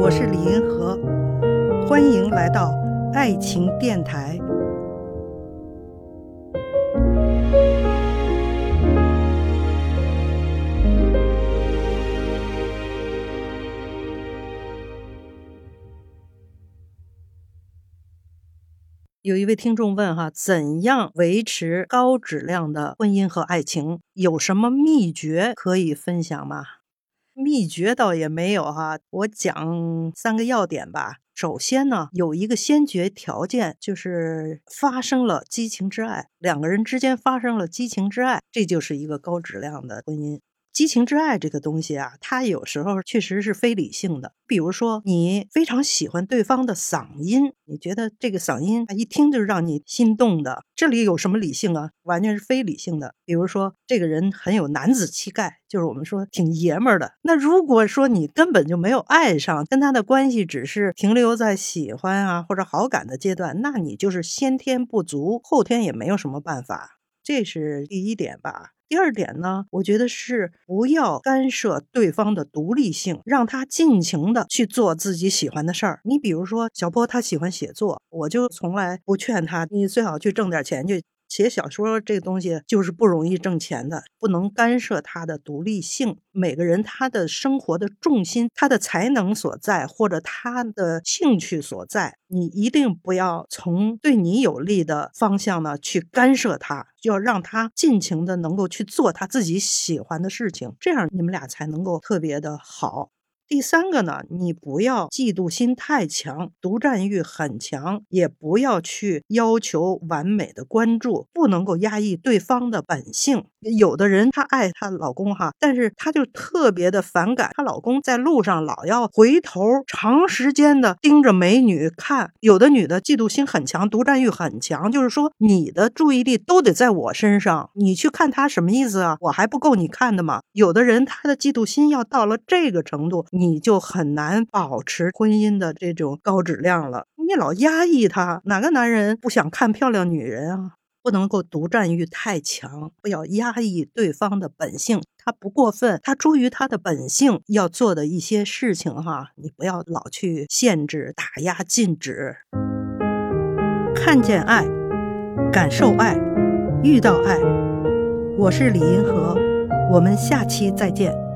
我是李银河，欢迎来到爱情电台。有一位听众问哈，怎样维持高质量的婚姻和爱情？有什么秘诀可以分享吗？秘诀倒也没有哈，我讲三个要点吧。首先呢，有一个先决条件，就是发生了激情之爱，两个人之间发生了激情之爱，这就是一个高质量的婚姻。激情之爱这个东西啊，它有时候确实是非理性的。比如说，你非常喜欢对方的嗓音，你觉得这个嗓音一听就是让你心动的，这里有什么理性啊？完全是非理性的。比如说，这个人很有男子气概，就是我们说挺爷们儿的。那如果说你根本就没有爱上，跟他的关系只是停留在喜欢啊或者好感的阶段，那你就是先天不足，后天也没有什么办法。这是第一点吧。第二点呢，我觉得是不要干涉对方的独立性，让他尽情的去做自己喜欢的事儿。你比如说，小波他喜欢写作，我就从来不劝他，你最好去挣点钱去。写小说这个东西就是不容易挣钱的，不能干涉他的独立性。每个人他的生活的重心、他的才能所在，或者他的兴趣所在，你一定不要从对你有利的方向呢去干涉他，就要让他尽情的能够去做他自己喜欢的事情，这样你们俩才能够特别的好。第三个呢，你不要嫉妒心太强，独占欲很强，也不要去要求完美的关注，不能够压抑对方的本性。有的人她爱她老公哈，但是她就特别的反感她老公在路上老要回头，长时间的盯着美女看。有的女的嫉妒心很强，独占欲很强，就是说你的注意力都得在我身上，你去看他什么意思啊？我还不够你看的吗？有的人她的嫉妒心要到了这个程度。你就很难保持婚姻的这种高质量了。你老压抑他，哪个男人不想看漂亮女人啊？不能够独占欲太强，不要压抑对方的本性。他不过分，他出于他的本性要做的一些事情哈，你不要老去限制、打压、禁止。看见爱，感受爱，遇到爱。我是李银河，我们下期再见。